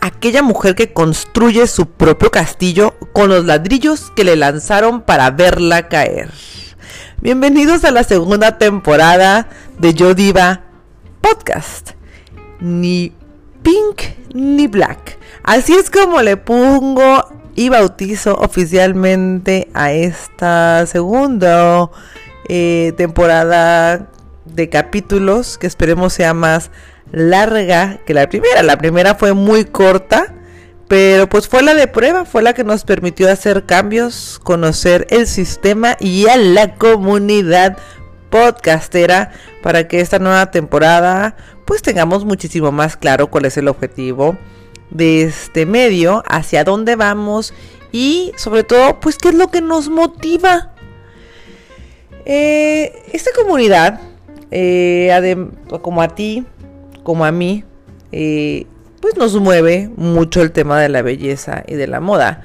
Aquella mujer que construye su propio castillo con los ladrillos que le lanzaron para verla caer. Bienvenidos a la segunda temporada de Yo Diva Podcast. Ni pink ni black. Así es como le pongo y bautizo oficialmente a esta segunda eh, temporada de capítulos que esperemos sea más larga que la primera. La primera fue muy corta, pero pues fue la de prueba, fue la que nos permitió hacer cambios, conocer el sistema y a la comunidad podcastera para que esta nueva temporada pues tengamos muchísimo más claro cuál es el objetivo de este medio, hacia dónde vamos y sobre todo pues qué es lo que nos motiva. Eh, esta comunidad, eh, como a ti, como a mí, eh, pues nos mueve mucho el tema de la belleza y de la moda.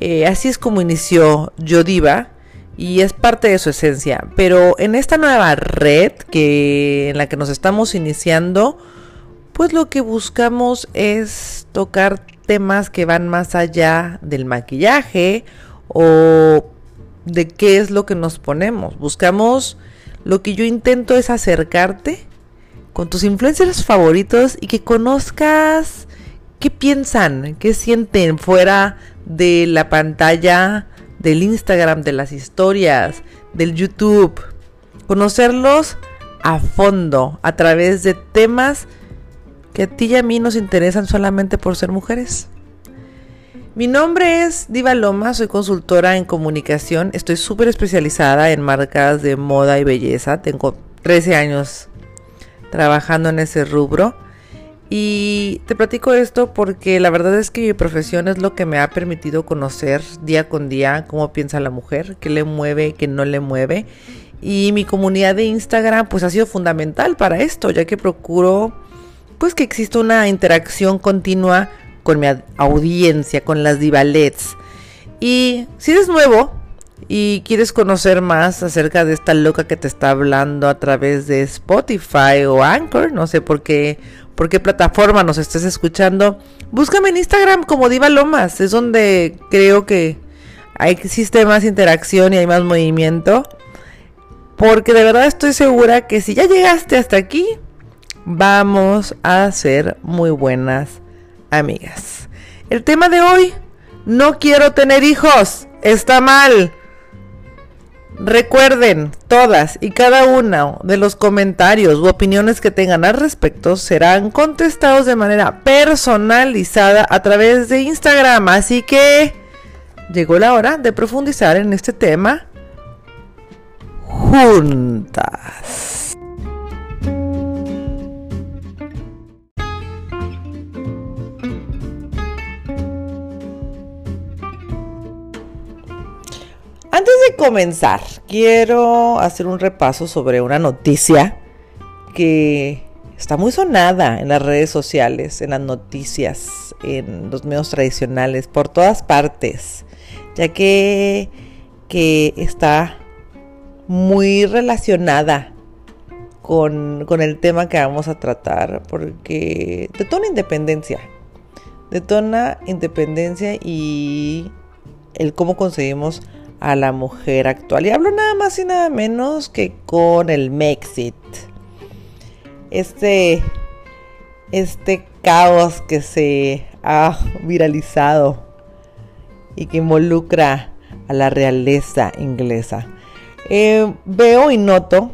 Eh, así es como inició Yodiva y es parte de su esencia. Pero en esta nueva red que en la que nos estamos iniciando, pues lo que buscamos es tocar temas que van más allá del maquillaje o de qué es lo que nos ponemos. Buscamos lo que yo intento es acercarte con tus influencers favoritos y que conozcas qué piensan, qué sienten fuera de la pantalla del Instagram, de las historias, del YouTube. Conocerlos a fondo a través de temas que a ti y a mí nos interesan solamente por ser mujeres. Mi nombre es Diva Loma, soy consultora en comunicación, estoy súper especializada en marcas de moda y belleza, tengo 13 años trabajando en ese rubro. Y te platico esto porque la verdad es que mi profesión es lo que me ha permitido conocer día con día cómo piensa la mujer, qué le mueve, qué no le mueve. Y mi comunidad de Instagram pues ha sido fundamental para esto, ya que procuro pues que exista una interacción continua con mi audiencia, con las divalets. Y si eres nuevo, y quieres conocer más acerca de esta loca que te está hablando a través de Spotify o Anchor, no sé por qué, por qué plataforma nos estés escuchando, búscame en Instagram como Diva Lomas, es donde creo que existe más interacción y hay más movimiento. Porque de verdad estoy segura que si ya llegaste hasta aquí, vamos a ser muy buenas amigas. El tema de hoy, no quiero tener hijos, está mal. Recuerden, todas y cada uno de los comentarios u opiniones que tengan al respecto serán contestados de manera personalizada a través de Instagram. Así que llegó la hora de profundizar en este tema juntas. Comenzar, quiero hacer un repaso sobre una noticia que está muy sonada en las redes sociales, en las noticias, en los medios tradicionales, por todas partes, ya que, que está muy relacionada con, con, el tema que vamos a tratar, porque detona independencia, detona independencia y el cómo conseguimos a la mujer actual. Y hablo nada más y nada menos que con el Mexit. Este, este caos que se ha viralizado y que involucra a la realeza inglesa. Eh, veo y noto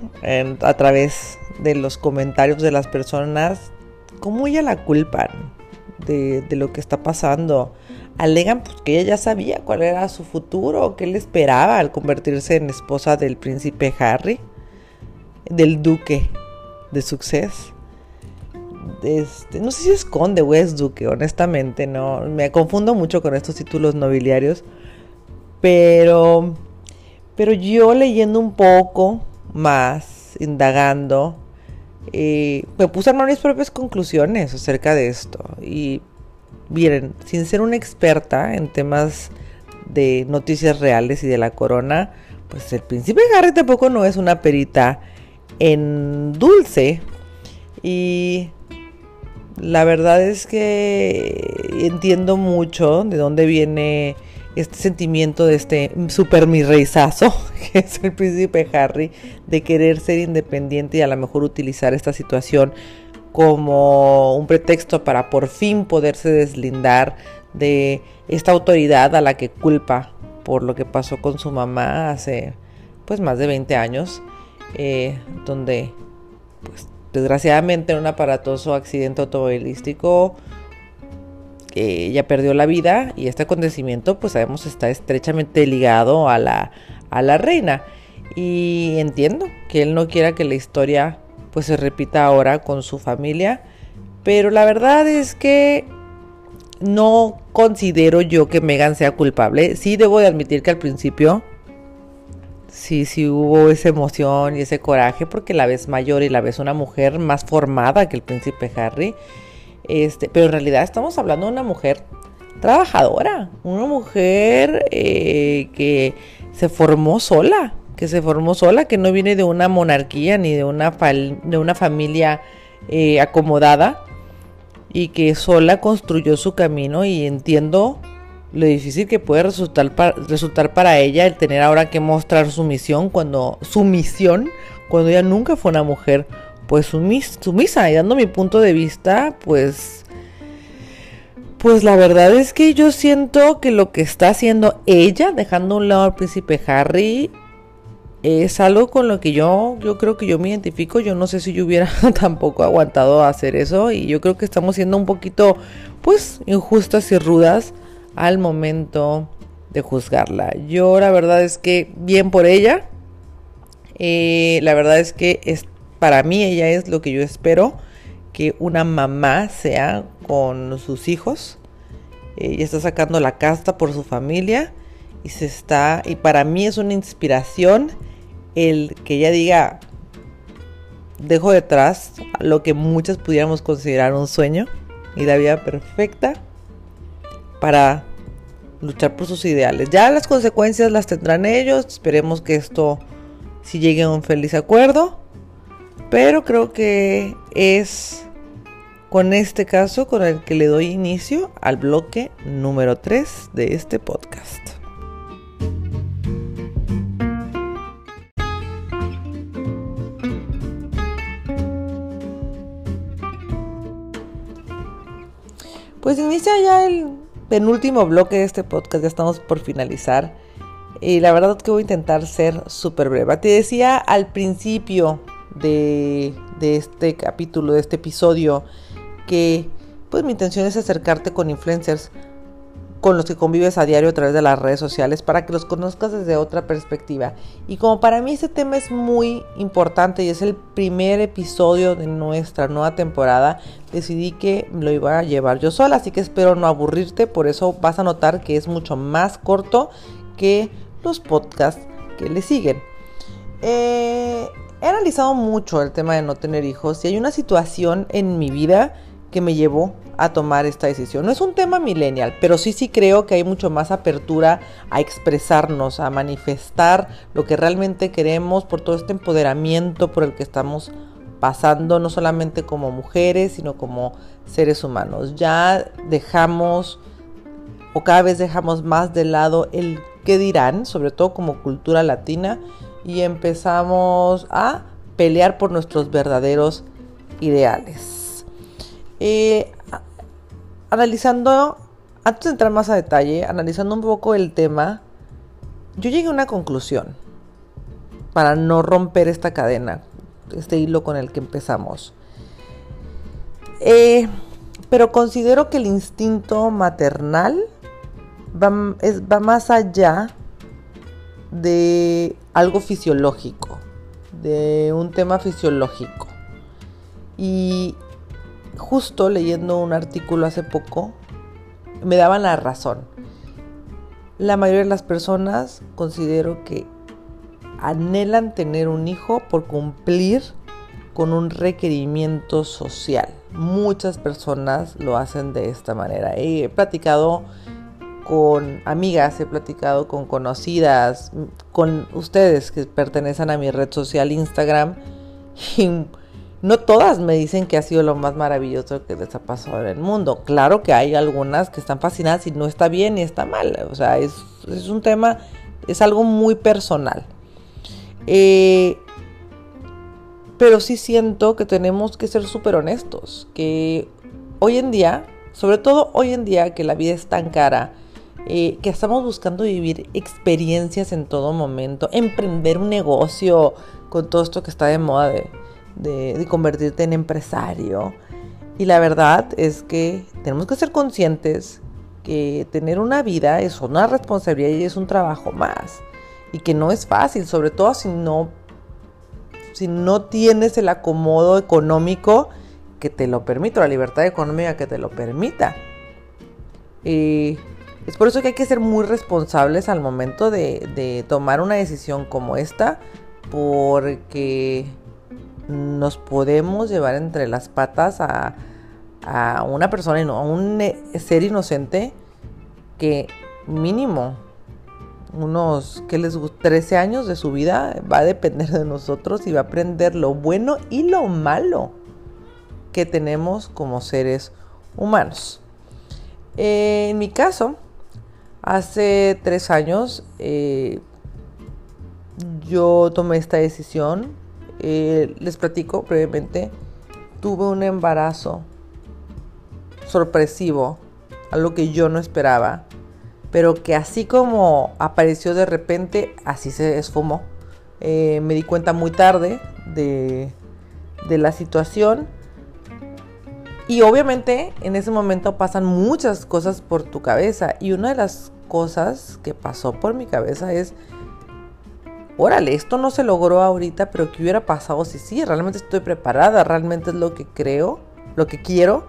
a través de los comentarios de las personas cómo ella la culpan de, de lo que está pasando alegan pues, que ella ya sabía cuál era su futuro, qué le esperaba al convertirse en esposa del príncipe Harry, del duque de Success. Este, no sé si es conde o es duque, honestamente, no. Me confundo mucho con estos títulos nobiliarios. Pero, pero yo leyendo un poco más, indagando, eh, me puse a armar mis propias conclusiones acerca de esto. Y Miren, sin ser una experta en temas de noticias reales y de la corona, pues el príncipe Harry tampoco no es una perita en dulce. Y la verdad es que entiendo mucho de dónde viene este sentimiento de este super mi reizazo, que es el príncipe Harry, de querer ser independiente y a lo mejor utilizar esta situación como un pretexto para por fin poderse deslindar de esta autoridad a la que culpa por lo que pasó con su mamá hace pues más de 20 años, eh, donde pues desgraciadamente en un aparatoso accidente automovilístico ella perdió la vida y este acontecimiento pues sabemos está estrechamente ligado a la, a la reina. Y entiendo que él no quiera que la historia pues se repita ahora con su familia, pero la verdad es que no considero yo que Megan sea culpable. Sí debo de admitir que al principio sí, sí hubo esa emoción y ese coraje porque la ves mayor y la ves una mujer más formada que el príncipe Harry. Este, pero en realidad estamos hablando de una mujer trabajadora, una mujer eh, que se formó sola, que se formó sola, que no viene de una monarquía ni de una, de una familia eh, acomodada y que sola construyó su camino y entiendo lo difícil que puede resultar resultar para ella el tener ahora que mostrar su misión cuando su misión cuando ella nunca fue una mujer pues sumisa. Y dando mi punto de vista pues pues la verdad es que yo siento que lo que está haciendo ella dejando a un lado al príncipe Harry es algo con lo que yo, yo creo que yo me identifico. Yo no sé si yo hubiera tampoco aguantado hacer eso. Y yo creo que estamos siendo un poquito, pues, injustas y rudas al momento de juzgarla. Yo la verdad es que bien por ella. Eh, la verdad es que es, para mí ella es lo que yo espero que una mamá sea con sus hijos. Ella está sacando la casta por su familia y se está y para mí es una inspiración el que ella diga, dejo detrás lo que muchas pudiéramos considerar un sueño y la vida perfecta para luchar por sus ideales. Ya las consecuencias las tendrán ellos, esperemos que esto si llegue a un feliz acuerdo, pero creo que es con este caso con el que le doy inicio al bloque número 3 de este podcast. Pues inicia ya el penúltimo bloque de este podcast, ya estamos por finalizar. Y la verdad que voy a intentar ser súper breve. Te decía al principio de, de este capítulo, de este episodio, que pues mi intención es acercarte con influencers con los que convives a diario a través de las redes sociales para que los conozcas desde otra perspectiva. Y como para mí este tema es muy importante y es el primer episodio de nuestra nueva temporada, decidí que lo iba a llevar yo sola, así que espero no aburrirte, por eso vas a notar que es mucho más corto que los podcasts que le siguen. Eh, he analizado mucho el tema de no tener hijos y hay una situación en mi vida que me llevó a tomar esta decisión. No es un tema millennial, pero sí sí creo que hay mucho más apertura a expresarnos, a manifestar lo que realmente queremos por todo este empoderamiento por el que estamos pasando, no solamente como mujeres, sino como seres humanos. Ya dejamos o cada vez dejamos más de lado el qué dirán, sobre todo como cultura latina, y empezamos a pelear por nuestros verdaderos ideales. Analizando, antes de entrar más a detalle, analizando un poco el tema, yo llegué a una conclusión para no romper esta cadena, este hilo con el que empezamos. Eh, pero considero que el instinto maternal va más allá de algo fisiológico, de un tema fisiológico. Y justo leyendo un artículo hace poco, me daban la razón. La mayoría de las personas considero que anhelan tener un hijo por cumplir con un requerimiento social. Muchas personas lo hacen de esta manera. He platicado con amigas, he platicado con conocidas, con ustedes que pertenecen a mi red social Instagram. Y no todas me dicen que ha sido lo más maravilloso que les ha pasado en el mundo. Claro que hay algunas que están fascinadas y no está bien ni está mal. O sea, es, es un tema, es algo muy personal. Eh, pero sí siento que tenemos que ser súper honestos, que hoy en día, sobre todo hoy en día que la vida es tan cara, eh, que estamos buscando vivir experiencias en todo momento, emprender un negocio con todo esto que está de moda de, de convertirte en empresario. Y la verdad es que tenemos que ser conscientes que tener una vida es una responsabilidad y es un trabajo más. Y que no es fácil, sobre todo si no si no tienes el acomodo económico que te lo permita, la libertad económica que te lo permita. Y es por eso que hay que ser muy responsables al momento de, tomar una decisión como esta, porque nos podemos llevar entre las patas a, una persona, a un ser inocente que mínimo unos, ¿qué les gusta? 13 años de su vida, va a depender de nosotros y va a aprender lo bueno y lo malo que tenemos como seres humanos. Eh, en mi caso, hace tres años eh, yo tomé esta decisión. Eh, les platico brevemente. Tuve un embarazo sorpresivo, algo que yo no esperaba pero que así como apareció de repente, así se esfumó. Eh, me di cuenta muy tarde de, de la situación. Y obviamente en ese momento pasan muchas cosas por tu cabeza. Y una de las cosas que pasó por mi cabeza es, órale, esto no se logró ahorita, pero ¿qué hubiera pasado si sí? Realmente estoy preparada, realmente es lo que creo, lo que quiero.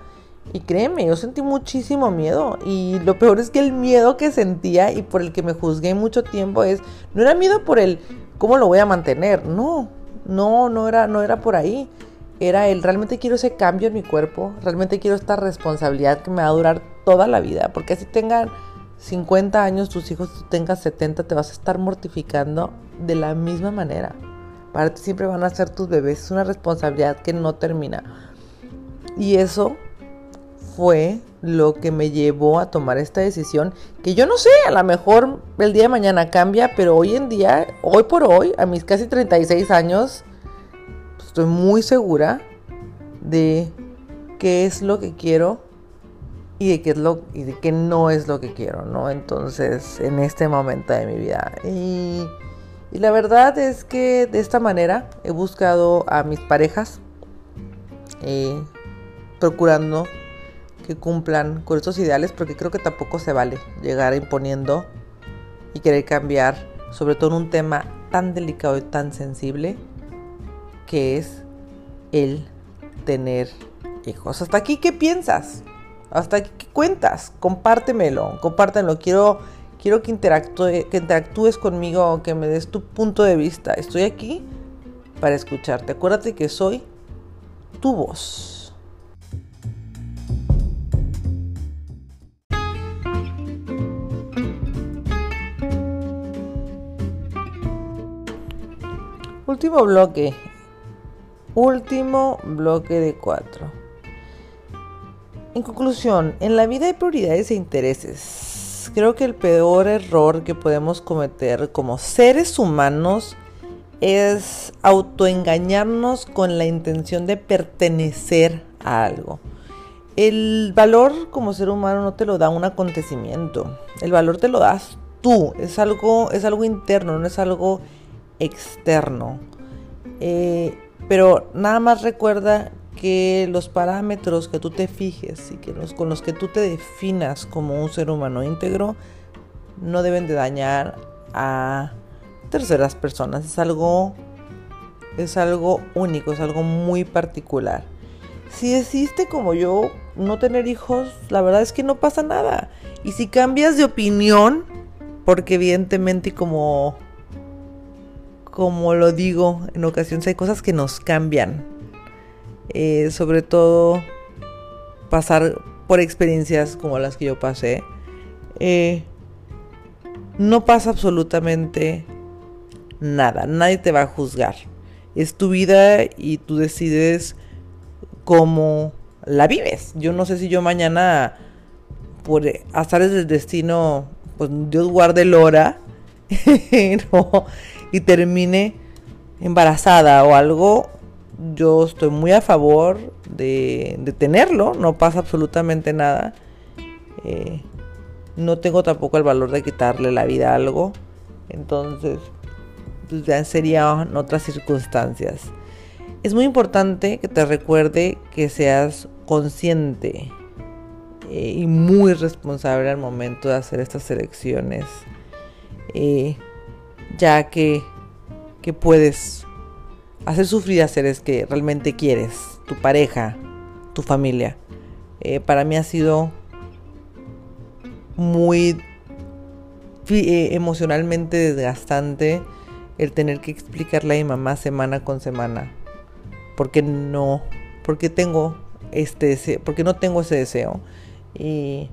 Y créeme, yo sentí muchísimo miedo. Y lo peor es que el miedo que sentía y por el que me juzgué mucho tiempo es, no era miedo por el cómo lo voy a mantener. No, no, no era, no era por ahí. Era el realmente quiero ese cambio en mi cuerpo. Realmente quiero esta responsabilidad que me va a durar toda la vida. Porque así tengan 50 años tus hijos, tú tengas 70, te vas a estar mortificando de la misma manera. Para ti siempre van a ser tus bebés. Es una responsabilidad que no termina. Y eso fue lo que me llevó a tomar esta decisión, que yo no sé, a lo mejor el día de mañana cambia, pero hoy en día, hoy por hoy, a mis casi 36 años, pues, estoy muy segura de qué es lo que quiero y de qué es lo y no es lo que quiero, ¿no? Entonces, en este momento de mi vida. Y, y la verdad es que de esta manera he buscado a mis parejas, eh, procurando que cumplan con estos ideales porque creo que tampoco se vale llegar imponiendo y querer cambiar, sobre todo en un tema tan delicado y tan sensible que es el tener hijos. Hasta aquí, ¿qué piensas? Hasta ¿qué cuentas? Compártemelo, compártelo. Quiero, quiero que interactúes conmigo, que me des tu punto de vista. Estoy aquí para escucharte. Acuérdate que soy tu voz. Último bloque. Último bloque de cuatro. En conclusión, en la vida hay prioridades e intereses. Creo que el peor error que podemos cometer como seres humanos es autoengañarnos con la intención de pertenecer a algo. El valor como ser humano no te lo da un acontecimiento. El valor te lo das tú. Es algo, es algo interno, no es algo externo. Eh, pero nada más recuerda que los parámetros que tú te fijes y que los, con los que tú te definas como un ser humano íntegro no deben de dañar a terceras personas. Es algo, es algo único, es algo muy particular. Si decidiste como yo no tener hijos, la verdad es que no pasa nada. Y si cambias de opinión, porque evidentemente como como lo digo, en ocasiones hay cosas que nos cambian. Eh, sobre todo pasar por experiencias como las que yo pasé. Eh, no pasa absolutamente nada. Nadie te va a juzgar. Es tu vida y tú decides cómo la vives. Yo no sé si yo mañana, por azares del destino, pues Dios guarde el hora y termine embarazada o algo. Yo estoy muy a favor de, tenerlo, no pasa absolutamente nada. Eh, no tengo tampoco el valor de quitarle la vida a algo. Entonces, pues ya serían otras circunstancias. Es muy importante que te recuerde que seas consciente eh, y muy responsable al momento de hacer estas elecciones, eh, ya que, que puedes hacer sufrir a seres que realmente quieres, tu pareja, tu familia. Eh, para mí ha sido muy emocionalmente desgastante el tener que explicarle a mi mamá semana con semana porque no, porque tengo este deseo, porque no tengo ese deseo. Y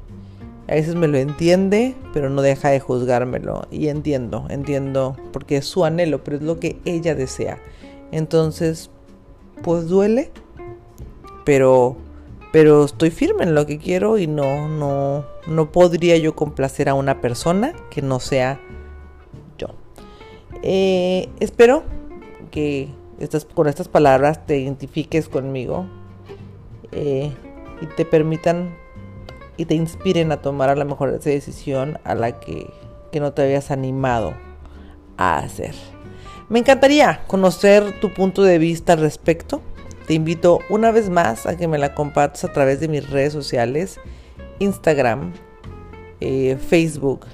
a veces me lo entiende, pero no deja de juzgármelo. Y entiendo, entiendo, porque es su anhelo, pero es lo que ella desea. Entonces, pues duele, pero, pero estoy firme en lo que quiero y no, no, no podría yo complacer a una persona que no sea yo. Eh, espero que con estas palabras te identifiques conmigo eh, y te permitan y te inspiren a tomar a lo mejor esa decisión a la que, que no te habías animado a hacer. Me encantaría conocer tu punto de vista al respecto. Te invito una vez más a que me la compartas a través de mis redes sociales, Instagram, eh, Facebook.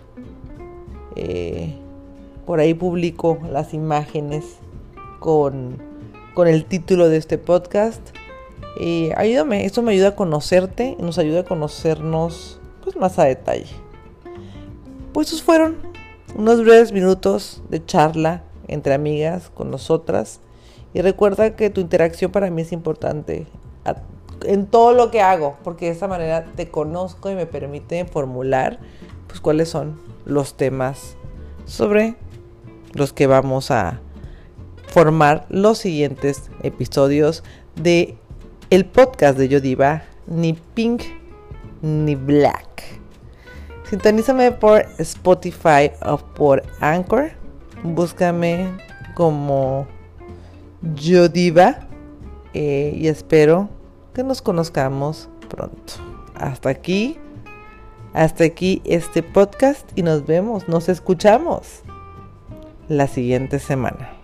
Eh, por ahí publico las imágenes con, el título de este podcast. Y ayúdame, esto me ayuda a conocerte y nos ayuda a conocernos pues, más a detalle. Pues estos fueron unos breves minutos de charla entre amigas con nosotras. Y recuerda que tu interacción para mí es importante en todo lo que hago, porque de esta manera te conozco y me permite formular pues cuáles son los temas sobre los que vamos a, formar los siguientes episodios de el podcast de Yodiva, ni Pink ni Black. Sintonízame por Spotify o por Anchor. Búscame como Yodiva eh, y espero que nos conozcamos pronto. Hasta aquí, hasta aquí este podcast y nos vemos, nos escuchamos la siguiente semana.